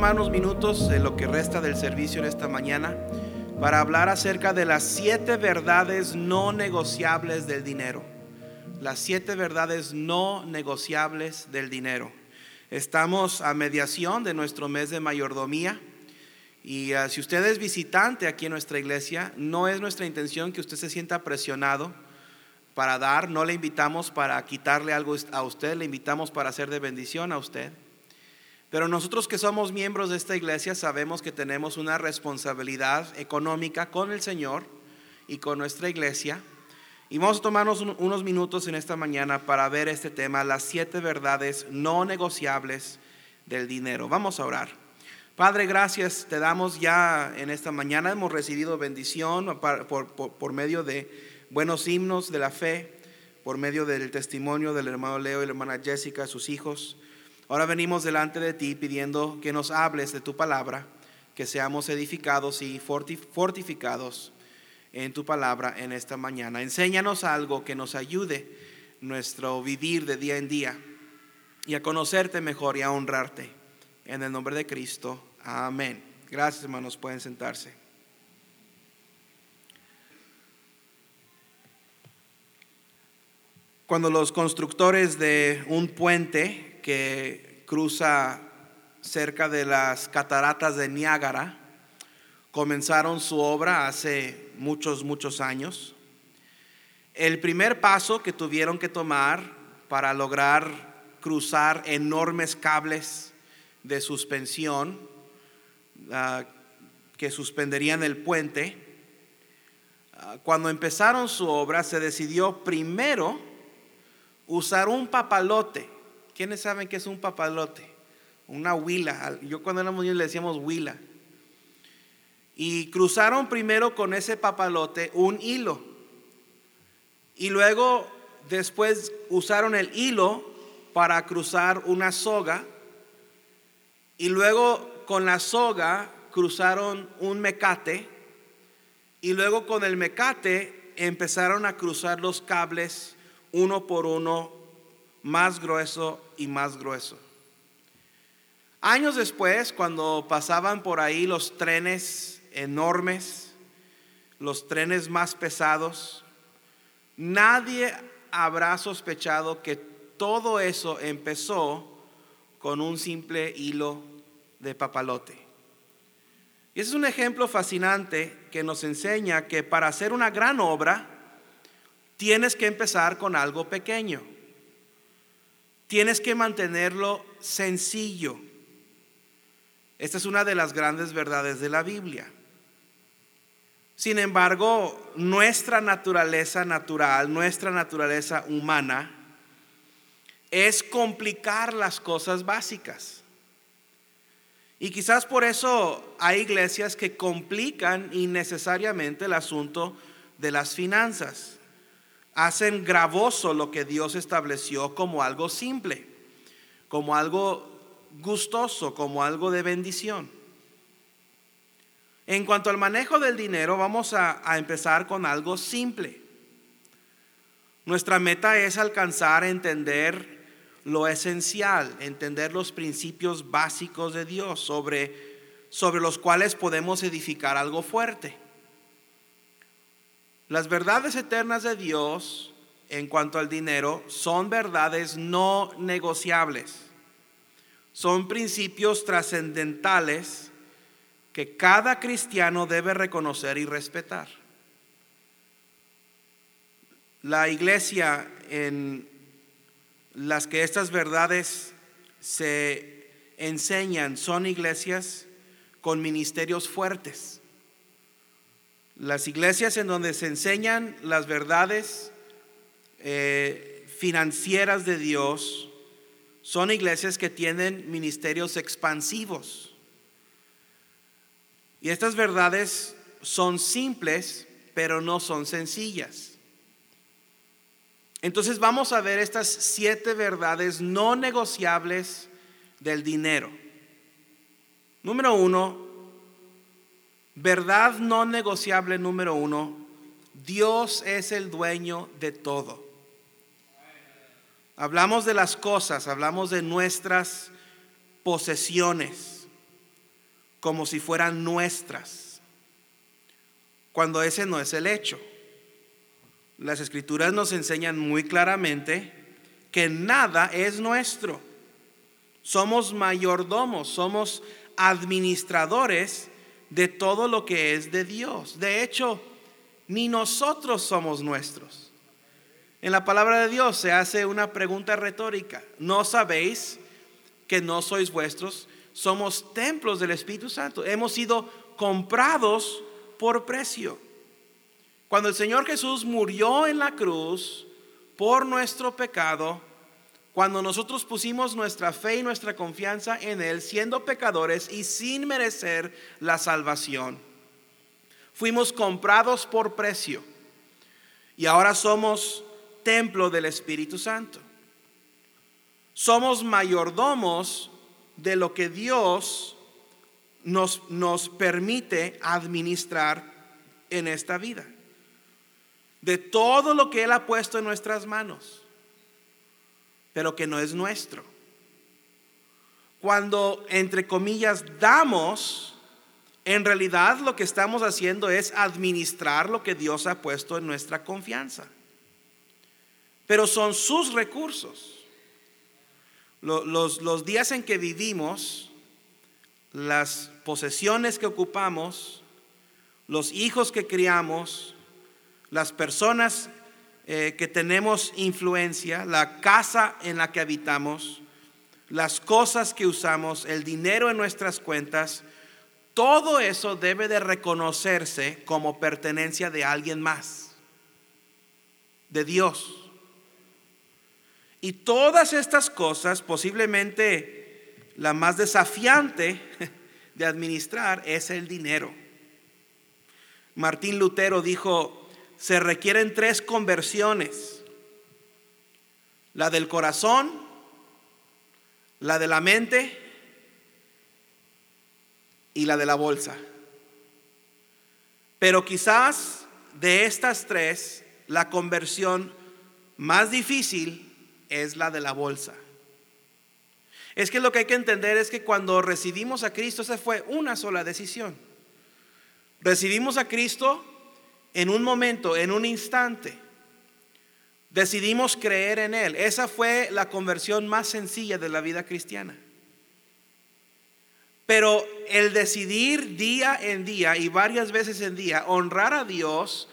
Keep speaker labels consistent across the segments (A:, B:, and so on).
A: Tomar unos minutos de lo que resta del servicio en esta mañana para hablar acerca de las siete verdades no negociables del dinero. Las siete verdades no negociables del dinero. Estamos a mediación de nuestro mes de mayordomía. Y ah, si usted es visitante aquí en nuestra iglesia, no es nuestra intención que usted se sienta presionado para dar, no le invitamos para quitarle algo a usted, le invitamos para hacer de bendición a usted. Pero nosotros que somos miembros de esta iglesia sabemos que tenemos una responsabilidad económica con el Señor y con nuestra iglesia. Y vamos a tomarnos unos minutos en esta mañana para ver este tema, las siete verdades no negociables del dinero. Vamos a orar. Padre, gracias, te damos ya en esta mañana, hemos recibido bendición por, medio de buenos himnos de la fe, por medio del testimonio del hermano Leo y la hermana Jessica, sus hijos. Ahora venimos delante de ti pidiendo que nos hables de tu palabra, que seamos edificados y fortificados en tu palabra en esta mañana. Enséñanos algo que nos ayude nuestro vivir de día en día y a conocerte mejor y a honrarte. En el nombre de Cristo. Amén. Gracias hermanos, pueden sentarse. Cuando los constructores de un puente que cruza cerca de las cataratas de Niágara comenzaron su obra hace muchos, muchos años. El primer paso que tuvieron que tomar para lograr cruzar enormes cables de suspensión Ah, que suspenderían el puente, ah, cuando empezaron su obra se decidió primero usar un papalote. ¿Quiénes saben qué es un papalote? Una huila. Yo cuando éramos niños le decíamos huila. Y cruzaron primero con ese papalote un hilo. Y luego después usaron el hilo para cruzar una soga. Y luego con la soga cruzaron un mecate y luego con el mecate empezaron a cruzar los cables uno por uno, más grueso y más grueso. Años después, cuando pasaban por ahí los trenes enormes, los trenes más pesados, nadie habrá sospechado que todo eso empezó con un simple hilo de papalote. Y ese es un ejemplo fascinante que nos enseña que para hacer una gran obra tienes que empezar con algo pequeño. Tienes que mantenerlo sencillo. Esta es una de las grandes verdades de la Biblia. Sin embargo, nuestra naturaleza natural, nuestra naturaleza humana, es complicar las cosas básicas. Y quizás por eso hay iglesias que complican innecesariamente el asunto de las finanzas. Hacen gravoso lo que Dios estableció como algo simple, como algo gustoso, como algo de bendición. En cuanto al manejo del dinero, vamos a, empezar con algo simple. Nuestra meta es alcanzar a entender lo esencial, entender los principios básicos de Dios sobre, sobre los cuales podemos edificar algo fuerte. Las verdades eternas de Dios en cuanto al dinero son verdades no negociables. Son principios trascendentales que cada cristiano debe reconocer y respetar. La iglesia en las que estas verdades se enseñan son iglesias con ministerios fuertes. Las iglesias en donde se enseñan las verdades eh, financieras de Dios son iglesias que tienen ministerios expansivos. Y estas verdades son simples, pero no son sencillas. Entonces vamos a ver estas siete verdades no negociables del dinero. Número uno, verdad no negociable número uno, Dios es el dueño de todo. Hablamos de las cosas, hablamos de nuestras posesiones. como si fueran nuestras, cuando ese no es el hecho. Las escrituras nos enseñan muy claramente que nada es nuestro. Somos mayordomos, somos administradores de todo lo que es de Dios. De hecho, ni nosotros somos nuestros. En la palabra de Dios se hace una pregunta retórica. ¿No sabéis que no sois vuestros? Somos templos del Espíritu Santo. Hemos sido comprados por precio. Cuando el Señor Jesús murió en la cruz por nuestro pecado, cuando nosotros pusimos nuestra fe y nuestra confianza en Él, siendo pecadores y sin merecer la salvación, fuimos comprados por precio y ahora somos templo del Espíritu Santo. Somos mayordomos de lo que Dios nos, nos permite administrar en esta vida, de todo lo que Él ha puesto en nuestras manos pero que no es nuestro. Cuando, entre comillas, damos, en realidad lo que estamos haciendo es administrar lo que Dios ha puesto en nuestra confianza. Pero son sus recursos. Los, días en que vivimos, las posesiones que ocupamos, los hijos que criamos, las personas eh, que tenemos influencia, la casa en la que habitamos, las cosas que usamos, el dinero en nuestras cuentas, todo eso debe de reconocerse como pertenencia de alguien más, de Dios. Y todas estas cosas, posiblemente la más desafiante de administrar es el dinero. Martín Lutero dijo, se requieren tres conversiones. La del corazón, la de la mente y la de la bolsa. Pero quizás de estas tres, la conversión más difícil es la de la bolsa. Es que lo que hay que entender es que cuando recibimos a Cristo, esa fue una sola decisión. Recibimos a Cristo en un momento, en un instante, decidimos creer en Él. Esa fue la conversión más sencilla de la vida cristiana. Pero el decidir día en día y varias veces en día honrar a Dios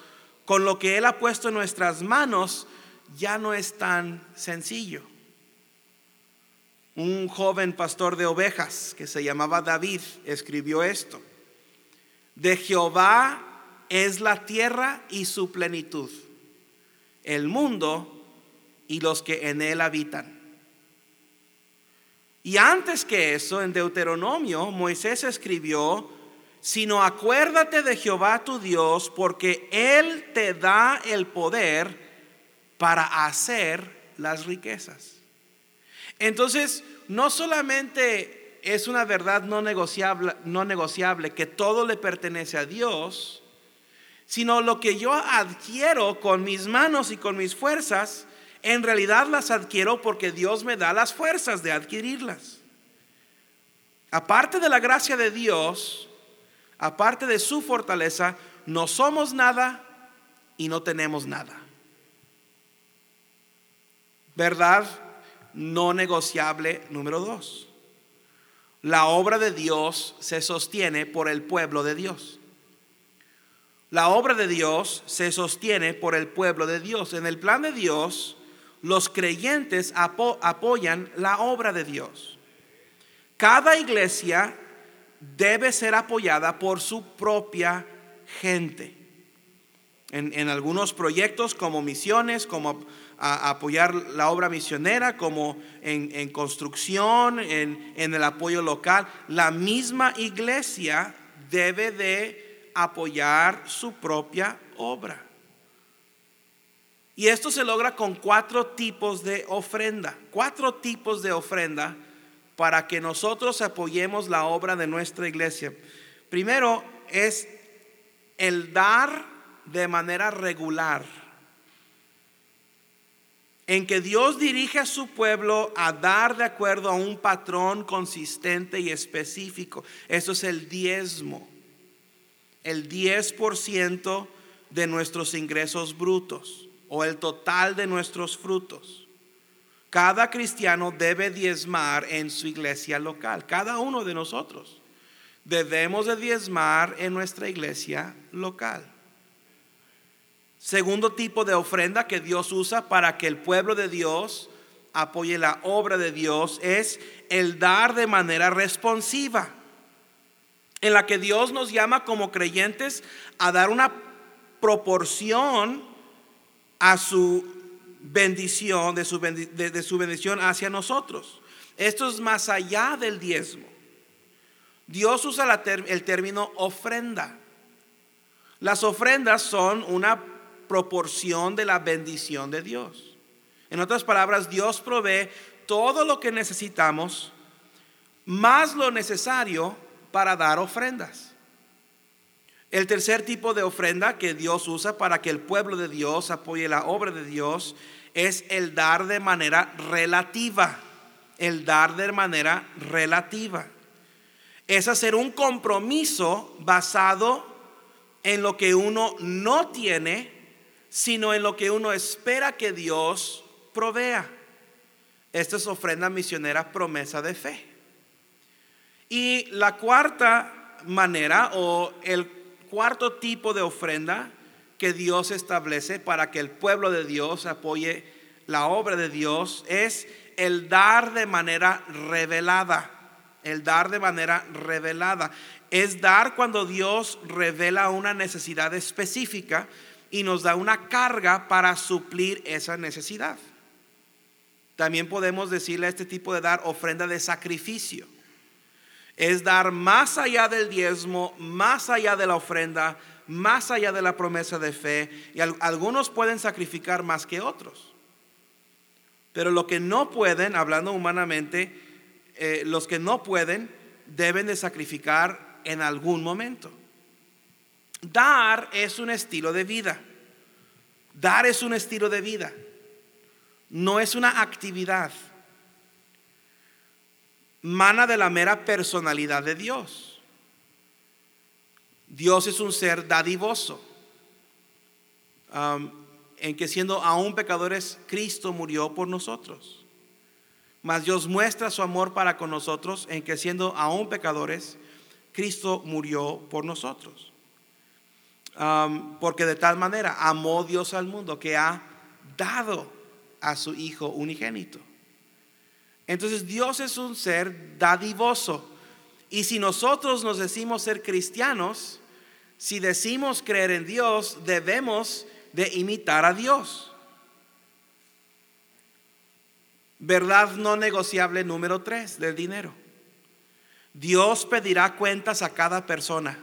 A: con lo que Él ha puesto en nuestras manos ya no es tan sencillo. Un joven pastor de ovejas que se llamaba David escribió esto. De Jehová es la tierra y su plenitud, el mundo y los que en él habitan. Y antes que eso, en Deuteronomio, Moisés escribió, sino acuérdate de Jehová tu Dios, porque Él te da el poder para hacer las riquezas. Entonces, no solamente es una verdad no negociable, no negociable que todo le pertenece a Dios, sino lo que yo adquiero con mis manos y con mis fuerzas, en realidad las adquiero porque Dios me da las fuerzas de adquirirlas. Aparte de la gracia de Dios, aparte de su fortaleza, no somos nada y no tenemos nada. Verdad no negociable número dos. La obra de Dios se sostiene por el pueblo de Dios. La obra de Dios se sostiene por el pueblo de Dios. En el plan de Dios, los creyentes apoyan la obra de Dios. Cada iglesia debe ser apoyada por su propia gente. En, algunos proyectos como misiones, como apoyar la obra misionera, como en, construcción, en, en el apoyo local, la misma iglesia debe de apoyar su propia obra. Y esto se logra con cuatro tipos de ofrenda, cuatro tipos de ofrenda para que nosotros apoyemos la obra de nuestra iglesia. Primero es el dar de manera regular. en que Dios dirige a su pueblo a dar de acuerdo a un patrón consistente y específico. Eso es el diezmo, el 10% de nuestros ingresos brutos o el total de nuestros frutos. Cada cristiano debe diezmar en su iglesia local, cada uno de nosotros. Debemos de diezmar en nuestra iglesia local. Segundo tipo de ofrenda que Dios usa para que el pueblo de Dios apoye la obra de Dios es el dar de manera responsiva, en la que Dios nos llama como creyentes a dar una proporción a su bendición, de su, bendición hacia nosotros. Esto es más allá del diezmo. Dios usa el término ofrenda. Las ofrendas son una proporción de la bendición de Dios. En otras palabras, Dios provee todo lo que necesitamos, más lo necesario para dar ofrendas. El tercer tipo de ofrenda que Dios usa para que el pueblo de Dios apoye la obra de Dios es el dar de manera relativa. El dar de manera relativa. Es hacer un compromiso basado en lo que uno no tiene sino en lo que uno espera que Dios provea. Esta es ofrenda misionera, promesa de fe. Y la cuarta manera o el cuarto tipo de ofrenda que Dios establece para que el pueblo de Dios apoye la obra de Dios es el dar de manera revelada. El dar de manera revelada. Es dar cuando Dios revela una necesidad específica y nos da una carga para suplir esa necesidad. También podemos decirle a este tipo de dar ofrenda de sacrificio. Es dar más allá del diezmo, más allá de la ofrenda, más allá de la promesa de fe. Y algunos pueden sacrificar más que otros. Pero lo que no pueden, hablando humanamente, eh, los que no pueden deben de sacrificar en algún momento. Dar es un estilo de vida. Dar es un estilo de vida. No es una actividad. Mana de la mera personalidad de Dios. Dios es un ser dadivoso. en que siendo aún pecadores, Cristo murió por nosotros. Mas Dios muestra su amor para con nosotros en que siendo aún pecadores, Cristo murió por nosotros porque de tal manera amó Dios al mundo que ha dado a su Hijo unigénito. Entonces Dios es un ser dadivoso. Y si nosotros nos decimos ser cristianos, si decimos creer en Dios, debemos de imitar a Dios. Verdad no negociable número tres del dinero. Dios pedirá cuentas a cada persona.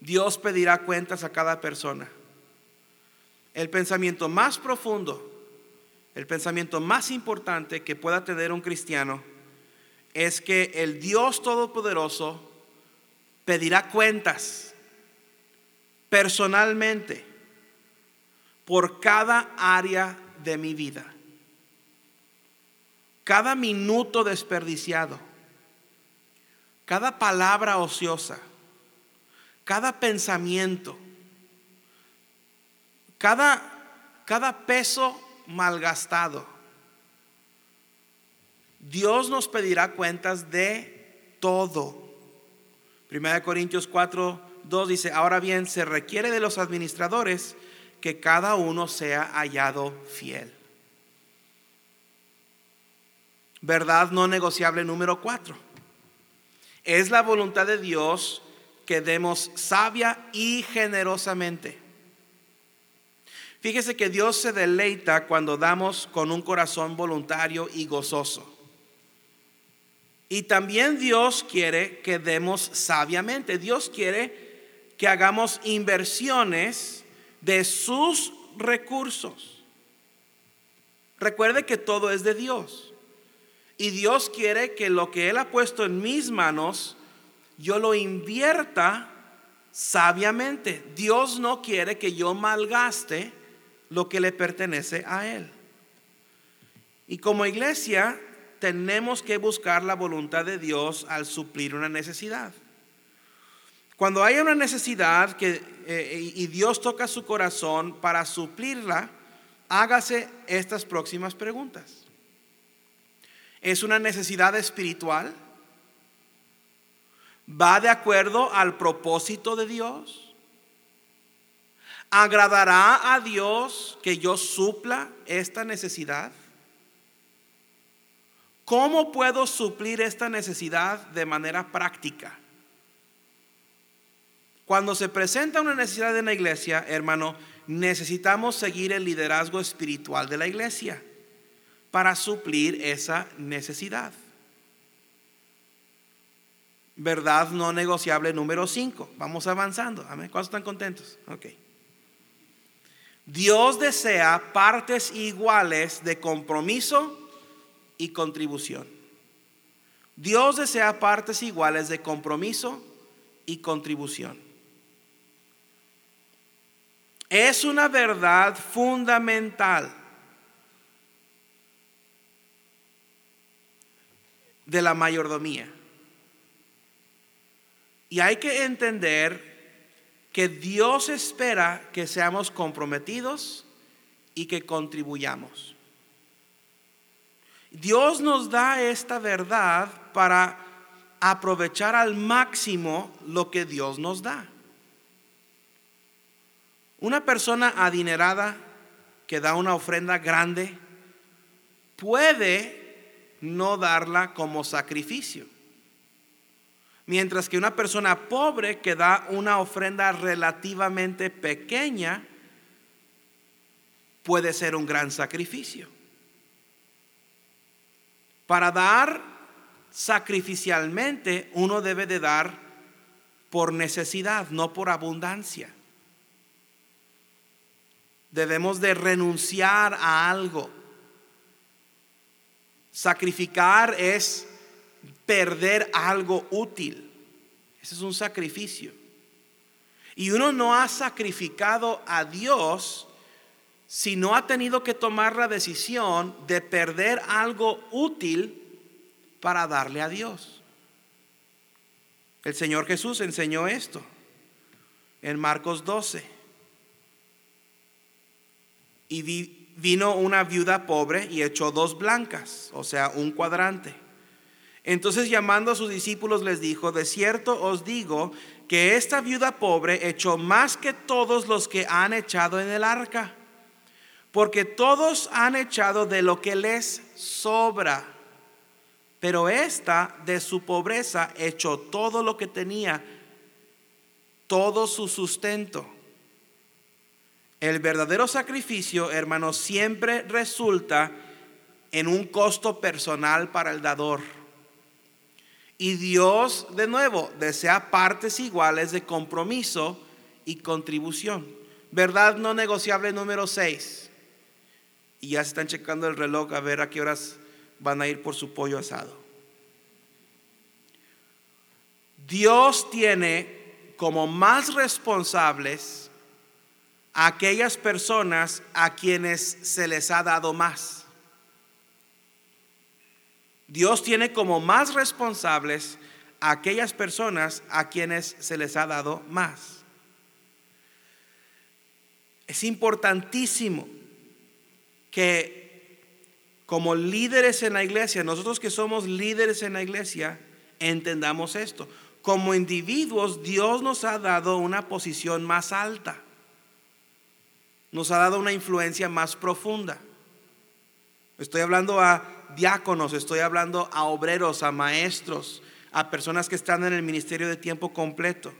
A: Dios pedirá cuentas a cada persona. El pensamiento más profundo, el pensamiento más importante que pueda tener un cristiano es que el Dios Todopoderoso pedirá cuentas personalmente por cada área de mi vida. Cada minuto desperdiciado, cada palabra ociosa cada pensamiento, cada, cada peso malgastado. Dios nos pedirá cuentas de todo. Primera de Corintios 4, 2 dice, ahora bien, se requiere de los administradores que cada uno sea hallado fiel. Verdad no negociable número 4. Es la voluntad de Dios que demos sabia y generosamente. Fíjese que Dios se deleita cuando damos con un corazón voluntario y gozoso. Y también Dios quiere que demos sabiamente. Dios quiere que hagamos inversiones de sus recursos. Recuerde que todo es de Dios. Y Dios quiere que lo que Él ha puesto en mis manos yo lo invierta sabiamente. Dios no quiere que yo malgaste lo que le pertenece a Él. Y como iglesia tenemos que buscar la voluntad de Dios al suplir una necesidad. Cuando haya una necesidad que, eh, y Dios toca su corazón para suplirla, hágase estas próximas preguntas. ¿Es una necesidad espiritual? ¿Va de acuerdo al propósito de Dios? ¿Agradará a Dios que yo supla esta necesidad? ¿Cómo puedo suplir esta necesidad de manera práctica? Cuando se presenta una necesidad en la iglesia, hermano, necesitamos seguir el liderazgo espiritual de la iglesia para suplir esa necesidad. Verdad no negociable número 5. Vamos avanzando. Amén. ¿Cuántos están contentos? Ok. Dios desea partes iguales de compromiso y contribución. Dios desea partes iguales de compromiso y contribución. Es una verdad fundamental de la mayordomía. Y hay que entender que Dios espera que seamos comprometidos y que contribuyamos. Dios nos da esta verdad para aprovechar al máximo lo que Dios nos da. Una persona adinerada que da una ofrenda grande puede no darla como sacrificio. Mientras que una persona pobre que da una ofrenda relativamente pequeña puede ser un gran sacrificio. Para dar sacrificialmente uno debe de dar por necesidad, no por abundancia. Debemos de renunciar a algo. Sacrificar es perder algo útil. Ese es un sacrificio. Y uno no ha sacrificado a Dios si no ha tenido que tomar la decisión de perder algo útil para darle a Dios. El Señor Jesús enseñó esto en Marcos 12. Y vino una viuda pobre y echó dos blancas, o sea, un cuadrante. Entonces llamando a sus discípulos les dijo, de cierto os digo que esta viuda pobre echó más que todos los que han echado en el arca porque todos han echado de lo que les sobra, pero esta de su pobreza echó todo lo que tenía, todo su sustento. El verdadero sacrificio, hermanos, siempre resulta en un costo personal para el dador. Y Dios, de nuevo, desea partes iguales de compromiso y contribución. Verdad no negociable número 6 y ya se están checando el reloj a ver a qué horas van a ir por su pollo asado. Dios tiene como más responsables a aquellas personas a quienes se les ha dado más. Dios tiene como más responsables a aquellas personas a quienes se les ha dado más. Es importantísimo que como líderes en la iglesia, nosotros que somos líderes en la iglesia, entendamos esto. Como individuos, Dios nos ha dado una posición más alta. Nos ha dado una influencia más profunda. Estoy hablando a diáconos, estoy hablando a obreros, a maestros, a personas que están en el ministerio de tiempo completo.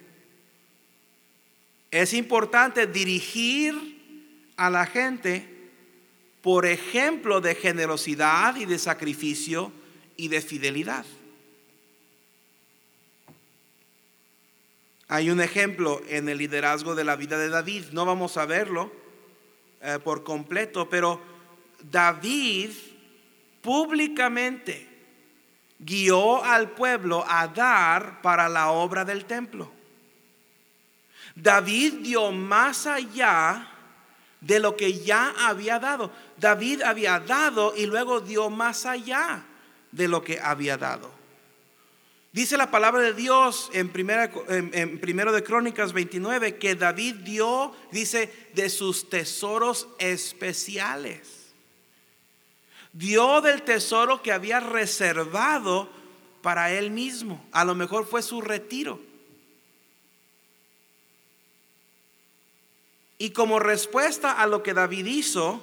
A: Es importante dirigir a la gente por ejemplo de generosidad y de sacrificio y de fidelidad. Hay un ejemplo en el liderazgo de la vida de David, no vamos a verlo eh, por completo, pero David públicamente guió al pueblo a dar para la obra del templo. David dio más allá de lo que ya había dado. David había dado y luego dio más allá de lo que había dado. Dice la palabra de Dios en, primera, primero de Crónicas 29 que David dio, dice, de sus tesoros especiales. Dio del tesoro que había reservado para él mismo. A lo mejor fue su retiro. Y como respuesta a lo que David hizo,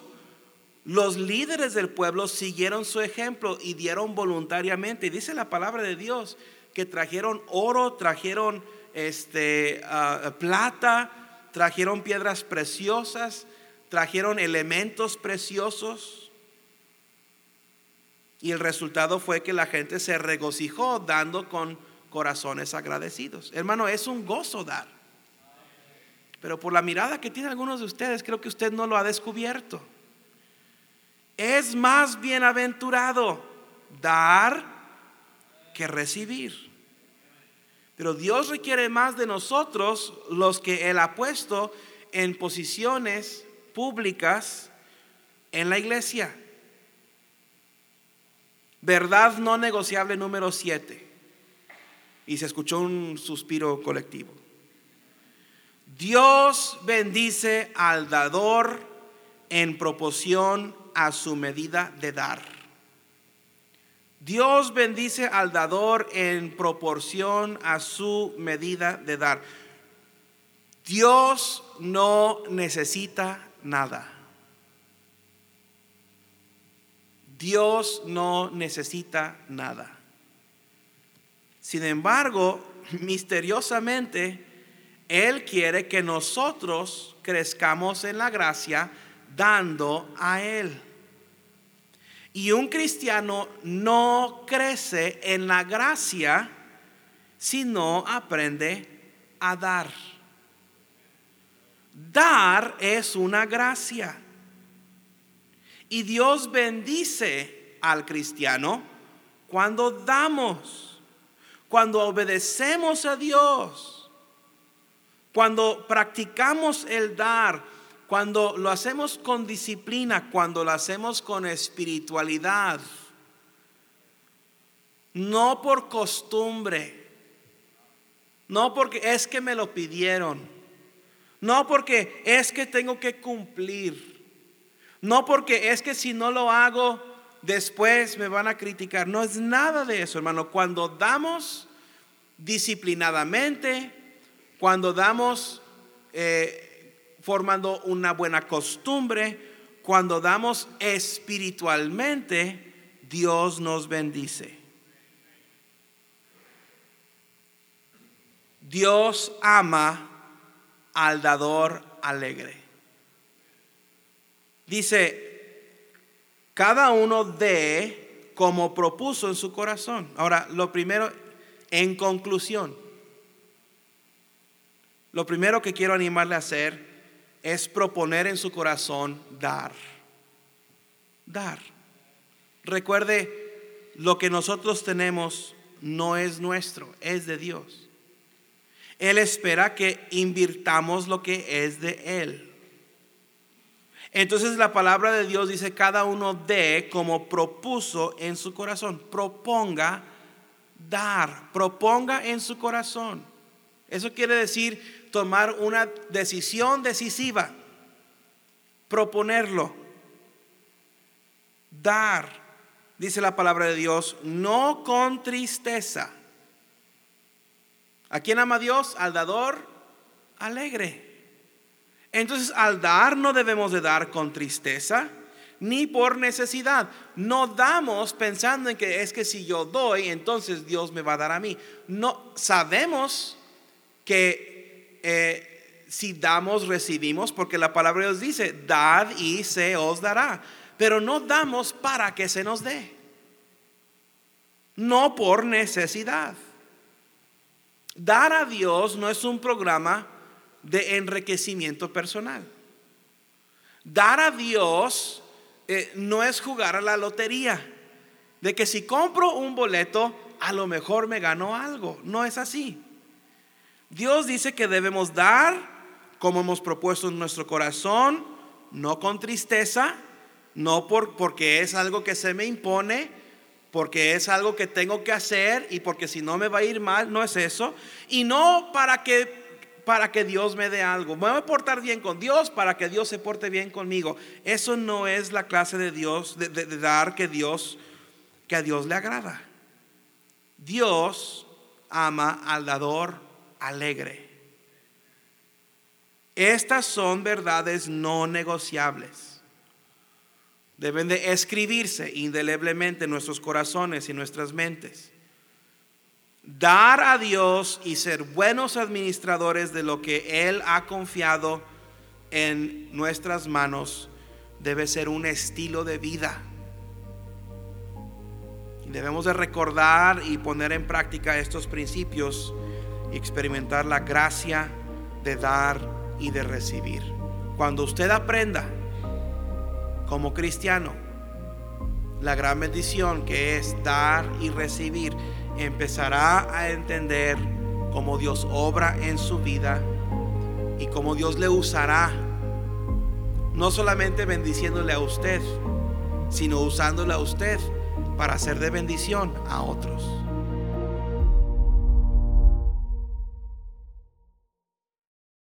A: los líderes del pueblo siguieron su ejemplo y dieron voluntariamente. Dice la palabra de Dios que trajeron oro, trajeron este, ah, plata, trajeron piedras preciosas, trajeron elementos preciosos. Y el resultado fue que la gente se regocijó dando con corazones agradecidos. Hermano, es un gozo dar. Pero por la mirada que tienen algunos de ustedes, creo que usted no lo ha descubierto. Es más bienaventurado dar que recibir. Pero Dios requiere más de nosotros los que Él ha puesto en posiciones públicas en la iglesia. Verdad no negociable número 7. Y se escuchó un suspiro colectivo. Dios bendice al dador en proporción a su medida de dar. Dios bendice al dador en proporción a su medida de dar. Dios no necesita nada. Dios no necesita nada. Sin embargo, misteriosamente, él quiere que nosotros crezcamos en la gracia dando a Él. Y un cristiano no crece en la gracia si no aprende a dar. Dar es una gracia. Y Dios bendice al cristiano cuando damos, cuando obedecemos a Dios cuando practicamos el dar, cuando lo hacemos con disciplina, cuando lo hacemos con espiritualidad, no por costumbre, no porque es que me lo pidieron, no porque es que tengo que cumplir, no porque es que si no lo hago, después me van a criticar. No es nada de eso, hermano. Cuando damos disciplinadamente, cuando damos eh, formando una buena costumbre, cuando damos espiritualmente, Dios nos bendice. Dios ama al dador alegre. Dice, cada uno de como propuso en su corazón. Ahora, lo primero, en conclusión, lo primero que quiero animarle a hacer es proponer en su corazón dar. Dar. Recuerde, lo que nosotros tenemos no es nuestro, es de Dios. Él espera que invirtamos lo que es de Él. Entonces la palabra de Dios dice, cada uno dé como propuso en su corazón. Proponga dar, proponga en su corazón. Eso quiere decir tomar una decisión decisiva, proponerlo, dar, dice la palabra de Dios, no con tristeza. ¿A quién ama Dios? Al dador alegre. Entonces, al dar no debemos de dar con tristeza ni por necesidad. No damos pensando en que es que si yo doy, entonces Dios me va a dar a mí. No sabemos que eh, si damos, recibimos, porque la palabra de Dios dice, dad y se os dará. Pero no damos para que se nos dé. No por necesidad. Dar a Dios no es un programa de enriquecimiento personal. Dar a Dios eh, no es jugar a la lotería. De que si compro un boleto, a lo mejor me gano algo. No es así. Dios dice que debemos dar como hemos propuesto en nuestro corazón no con tristeza, no por, porque es algo que se me impone, porque es algo que tengo que hacer y porque si no me va a ir mal, no es eso. Y no para que para que Dios me dé algo. Me voy a portar bien con Dios para que Dios se porte bien conmigo. Eso no es la clase de Dios, de, de dar que Dios, que a Dios le agrada. Dios ama al dador alegre. Estas son verdades no negociables. Deben de escribirse indeleblemente en nuestros corazones y nuestras mentes. Dar a Dios y ser buenos administradores de lo que Él ha confiado en nuestras manos debe ser un estilo de vida. Debemos de recordar y poner en práctica estos principios y experimentar la gracia de dar y de recibir. Cuando usted aprenda como cristiano la gran bendición que es dar y recibir, empezará a entender cómo Dios obra en su vida y cómo Dios le usará, no solamente bendiciéndole a usted, sino usándole a usted para ser de bendición a otros.